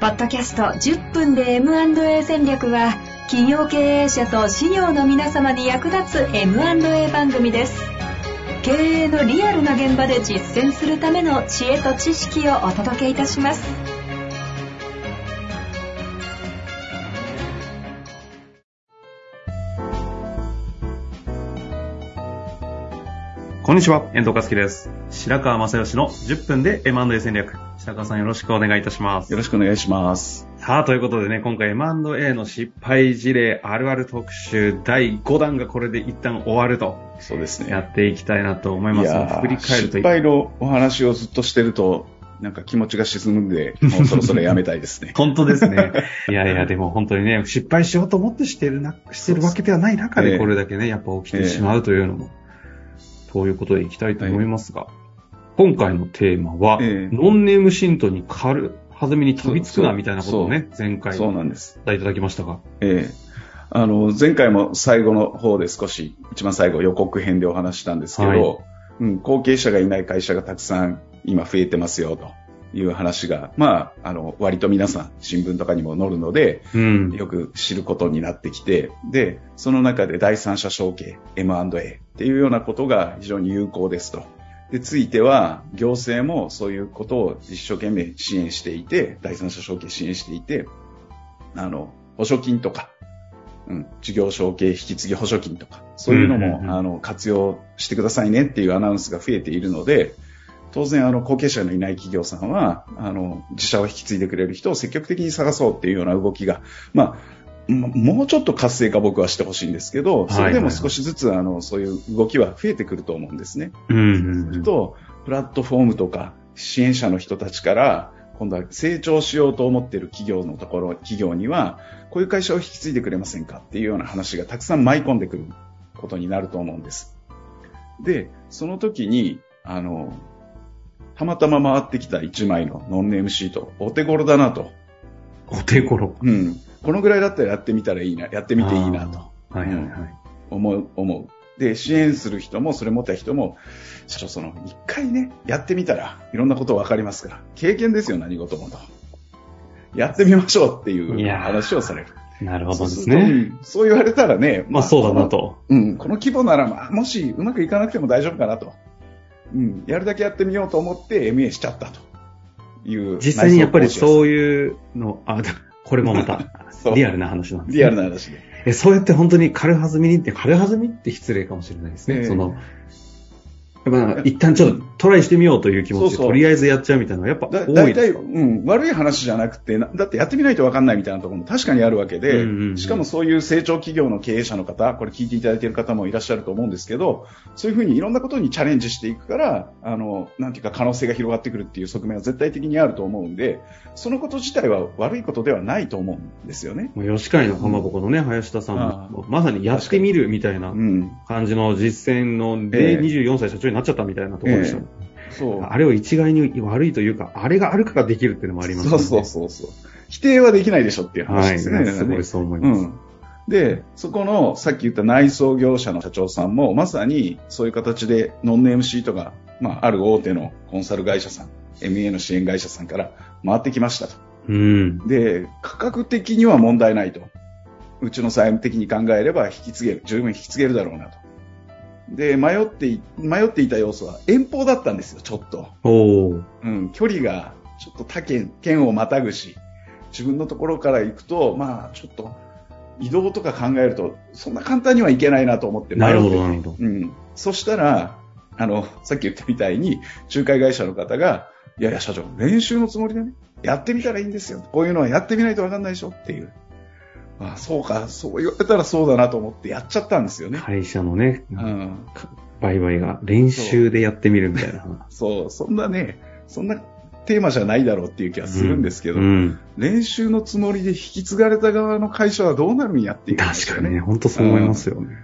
ポッドキャスト10分で M&A 戦略は企業経営者と事業の皆様に役立つ M&A 番組です。経営のリアルな現場で実践するための知恵と知識をお届けいたします。こんにちは、遠藤和樹です。白川正義の10分で M&A 戦略。白川さんよろしくお願いいたします。よろしくお願いします。さあ、ということでね、今回 M&A の失敗事例あるある特集第5弾がこれで一旦終わるとそうですね。やっていきたいなと思います。振り返ると失敗のお話をずっとしてると、なんか気持ちが沈むんで、もうそろそろやめたいですね。本当ですね。いやいや、でも本当にね、失敗しようと思ってしてるな、してるわけではない中でええこれだけね、やっぱ起きてしまうというのも、ということでいきたいと思いますが、今回のテーマは、ええノンネームシントに軽はずみに飛びつくなみたいなことをね、前回そうなんです。いただきましたが。ええあの、前回も最後の方で少し、一番最後予告編でお話ししたんですけど、はいうん、後継者がいない会社がたくさん今増えてますよ、という話が、まあ、あの、割と皆さん新聞とかにも載るので、うん。よく知ることになってきて、で、その中で第三者承継、M&A っていうようなことが非常に有効ですと。で、ついては、行政もそういうことを一生懸命支援していて、第三者承継支援していて、あの、保証金とか、うん、事業承継引き継ぎ保証金とか、そういうのも、あの、活用してくださいねっていうアナウンスが増えているので、当然、あの、後継者のいない企業さんは、あの、自社を引き継いでくれる人を積極的に探そうっていうような動きが、まあ、ももうちょっと活性化僕はしてほしいんですけど、それでも少しずつ、あの、そういう動きは増えてくると思うんですね。うんうんうん。と、プラットフォームとか支援者の人たちから、今度は成長しようと思っている企業のところ、企業には、こういう会社を引き継いでくれませんかっていうような話がたくさん舞い込んでくることになると思うんです。で、その時に、あの、たまたま回ってきた1枚のノンネームシート、お手頃だなと。お手頃。うん。このぐらいだったらやってみたらいいな、やってみていいなと。はいはいはい。思う、思う。で、支援する人も、それ持った人も、社長、その、一回ね、やってみたら、いろんなこと分かりますから、経験ですよ、何事もと。やってみましょうっていう話をされる。なるほどですね。んそう言われたらね、まあそうだな。と。うん、この規模なら、まあ、もしうまくいかなくても大丈夫かなと。うん、やるだけやってみようと思って MA しちゃったという。実際にやっぱりそういう。の、あ、これもまた リアルな話なんですね。リアルな話で。え、そうやって本当に軽はずみにって、軽はずみって失礼かもしれないですね。ええその、やっぱなんか一旦ちょっとトライしてみようという気持ちで、とりあえずやっちゃうみたいなやっぱだ多いです。かうん、悪い話じゃなくてな、だってやってみないと分かんないみたいなところも確かにあるわけで、うんうんうん。しかもそういう成長企業の経営者の方、これ聞いていただいている方もいらっしゃると思うんですけど、そういうふうにいろんなことにチャレンジしていくから、あの、なんていうか可能性が広がってくるっていう側面は絶対的にあると思うんで、そのこと自体は悪いことではないと思うんですよね。吉海のかまぼこのね、林田さんあも、まさにやってみるみたいなうん。感じの実践のえで、え24歳社長になっちゃったみたいなところでしたもん。そう。あれを一概に悪いというか、あれがあるからできるっていうのもありますそうそうそうそう。否定はできないでしょっていうはい。話ですね。すごいそう思います。うん。で、そこの、さっき言った内装業者の社長さんも、まさにそういう形でノンネームシートが、まあ、ある大手のコンサル会社さん、MEA の支援会社さんから回ってきましたと。うん。で、価格的には問題ないと。うちの債務的に考えれば引き継げる、十分引き継げるだろうなと。で、迷ってい、迷っていた要素は遠方だったんですよ、ちょっと。うん、距離がちょっと他県、県をまたぐし、自分のところから行くと、まあ、ちょっと、移動とか考えると、そんな簡単にはいけないなと思って迷ってなるほど、なるほど。うん。そしたら、あの、さっき言ったみたいに、仲介会社の方が、いやいや、社長、練習のつもりでね、やってみたらいいんですよ。こういうのはやってみないとわかんないでしょっていう。あそうか、そう言われたらそうだなと思ってやっちゃったんですよね。会社のね、うん。売買が練習でやってみるみたいな。そう、そんなね、そんなテーマじゃないだろうっていう気がするんですけど、うん。練習のつもりで引き継がれた側の会社はどうなるんやっていう、確かにね、本当そう思いますよね。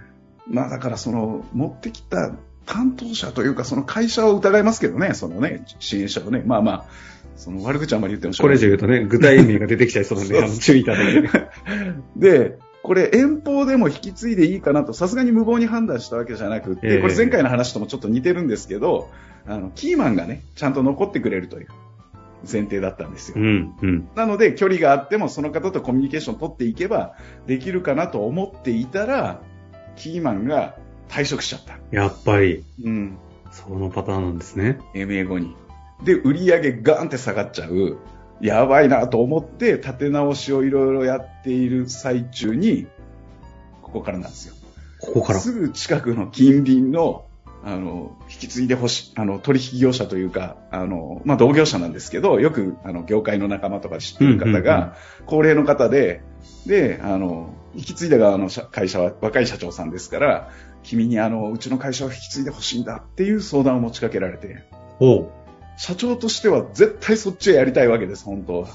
まあだからその、持ってきた担当者というか、その会社を疑いますけどね、そのね、支援者をね、まあまあ、その悪口あんまり言ってもしょこうがないれ以上言うとね、具体名が出てきちゃいそうなんで、あの注意いただいて。で、これ遠方でも引き継いでいいかなと、さすがに無謀に判断したわけじゃなくて、ええこれ前回の話ともちょっと似てるんですけど、あの、キーマンがね、ちゃんと残ってくれるという。前提だったんですよ。うん、うん。なので、距離があっても、その方とコミュニケーションを取っていけば、できるかなと思っていたら、キーマンが退職しちゃった。やっぱり、うん。そのパターンなんですね。MA 後に。で、売り上げガーンって下がっちゃう。やばいなと思って、立て直しをいろいろやっている最中に、ここからなんですよ。ここから。すぐ近くの近隣の、あの、引き継いでほしい、あの、取引業者というか、あの、まあ、同業者なんですけど、よく、あの、業界の仲間とか知ってる方が、高齢の方で、で、あの、引き継いだ側の社会社は若い社長さんですから、君にあの、うちの会社を引き継いでほしいんだっていう相談を持ちかけられて。社長としては絶対そっちへやりたいわけです、本当は。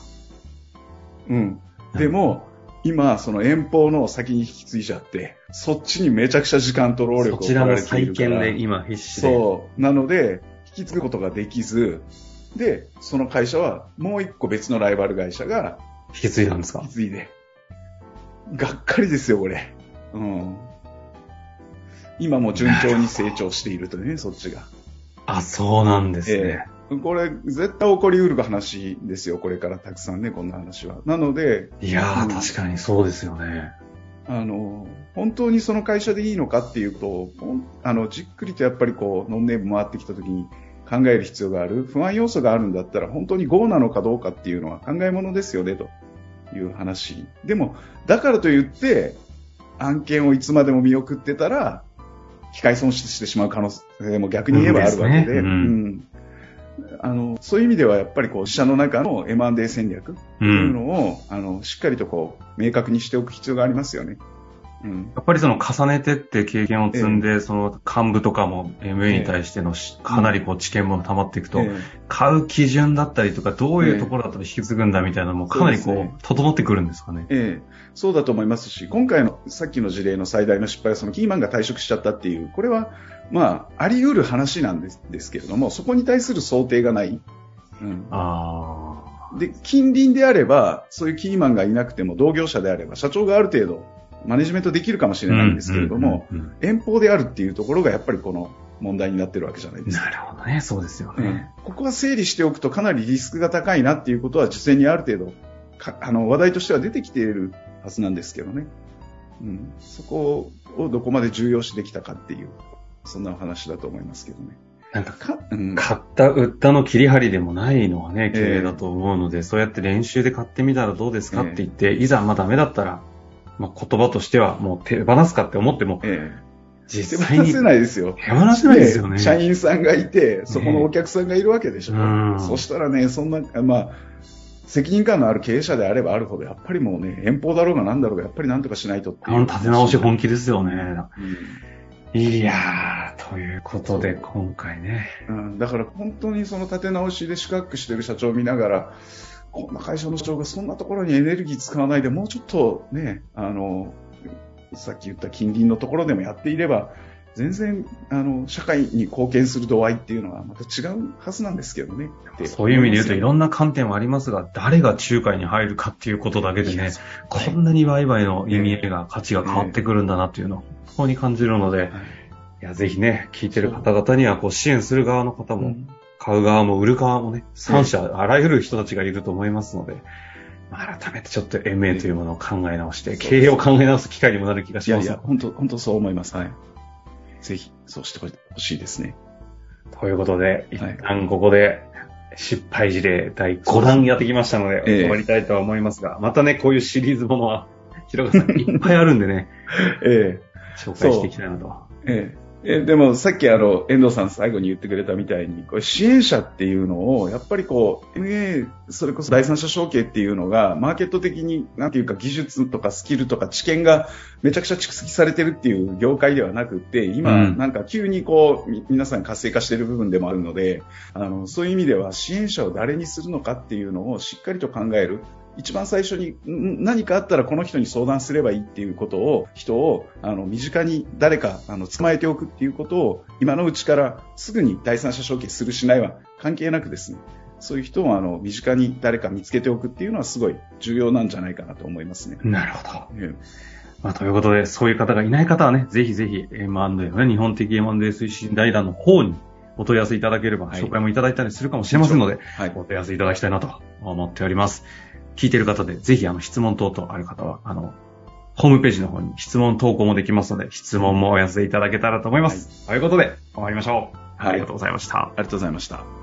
うん。でも、今、その遠方の先に引き継いじゃって、そっちにめちゃくちゃ時間と労力を取られてい再るから。建で今必死で。そう。なので、引き継ぐことができず、で、その会社はもう一個別のライバル会社が引き継いだんですか？引き継いで。がっかりですよ、これ。うん。今も順調に成長しているというね、そっちが。あ、そうなんですね。ええこれ、絶対起こりうる話ですよ、これからたくさんね、こんな話は。なので、いやー、うん。確かにそうですよね。あの、本当にその会社でいいのかっていうと、あの、じっくりとやっぱりこう、ノンネーム回ってきた時に考える必要がある、不安要素があるんだったら、本当に GO なのかどうかっていうのは考えものですよね、という話。でも、だからといって、案件をいつまでも見送ってたら、機械損失してしまう可能性も逆に言えばあるわけで、うんですね。うん。うんあの、そういう意味ではやっぱりこう、自社の中の M&A 戦略う。というんのを、あの、しっかりとこう、明確にしておく必要がありますよね。うん。やっぱりその重ねてって経験を積んで、その幹部とかも MA に対してのしかなりこう知見も溜まっていくと、ええ。買う基準だったりとか、どういうところだと引き継ぐんだみたいなのもかなりこう整ってくるんですかね。ええ、そうだと思いますし、今回のさっきの事例の最大の失敗は、そのキーマンが退職しちゃったっていう、これは、まあ、あり得る話なんですですけれども、そこに対する想定がない。うん、あで、近隣であれば、そういうキーマンがいなくても、同業者であれば、社長がある程度、マネジメントできるかもしー。れないんですけれども、遠方であるっていうところが、やっぱりこの問題になってるわけじゃないですか。なるほどね、そうですようんね。ここは整理しておくとかなりリスクが高いなっていうことは実際にある程度かあの話題としては出てきているはずなんですけどね、うん、そこをどこまで重要視できたかっていうそんなお話だと思いますけどね。なんか、かうん買った、売ったの切り張りでもないのはね、ええ経営だと思うので、そうやって練習で買ってみたらどうですかええって言って、いざまあダメだったら、まあ言葉としてはもう手放すかって思っても、ええ実際に手放せないですよ。手放せないですよね。社員さんがいて、そこのお客さんがいるわけでしょ。うんそしたらね、そんな、まあ、責任感のある経営者であればあるほど、やっぱりもうね、遠方だろうがなんだろうが、やっぱりなんとかしないとっていう。あの立て直し本気ですよね。うんいやー、ということで今回ね。うん、だから本当にその立て直しで四角くしてる社長を見ながら、こんな会社の社長がそんなところにエネルギー使わないで、もうちょっとね、あの、さっき言った近隣のところでもやっていれば、全然、あの、社会に貢献する度合いっていうのはまた違うはずなんですけどね。そういう意味で言うといろんんな観点はありますが、誰が仲介に入るかっていうことだけでね、こんなに売買の意味合いが、価値が変わってくるんだなっていうのを本当に感じるので、い。や、ぜひね、聞いてる方々には、こう、支援する側の方も、買う側も売る側もね、三者、あらゆる人たちがいると思いますので、まあ改めてちょっと MA というものを考え直して、経営を考え直す機会にもなる気がします。いやいや、本当、本当そう思います。はい。ぜひ、そうしてほしいですね。ということで、一はい旦ここで、失敗事例第5弾やってきましたので、ええ終わりたいとは思いますが、またね、こういうシリーズものは、広川さんいっぱいあるんでね、ええ紹介していきたいなと。えええでもさっきあの、遠藤さん最後に言ってくれたみたいに、これ支援者っていうのを、やっぱりこう、MA、それこそ第三者承継っていうのが、マーケット的に、なんていうか技術とかスキルとか知見がめちゃくちゃ蓄積されてるっていう業界ではなくて、今、うんなんか急にこう、み皆さん活性化してる部分でもあるので、あの、そういう意味では支援者を誰にするのかっていうのをしっかりと考える。一番最初にん何かあったらこの人に相談すればいいっていうことを、人をあの身近に誰かあの捕まえておくっていうことを今のうちからすぐに第三者承継するしないは関係なくですね、そういう人をあの身近に誰か見つけておくっていうのはすごい重要なんじゃないかなと思いますね。なるほど。えまあ、ということで、そういう方がいない方はね、ぜひぜひ M&A のね、日本的 M&A 推進財団の方にお問い合わせいただければ、はい紹介もいただいたりするかもしれませんので、はい。お問い合わせいただきたいなと思っております。聞いてる方で、ぜひあの質問等々ある方は、あの、ホームページの方に質問投稿もできますので、質問もお寄せいただけたらと思います。ということで、終わりましょう。はいありがとうございました。ありがとうございました。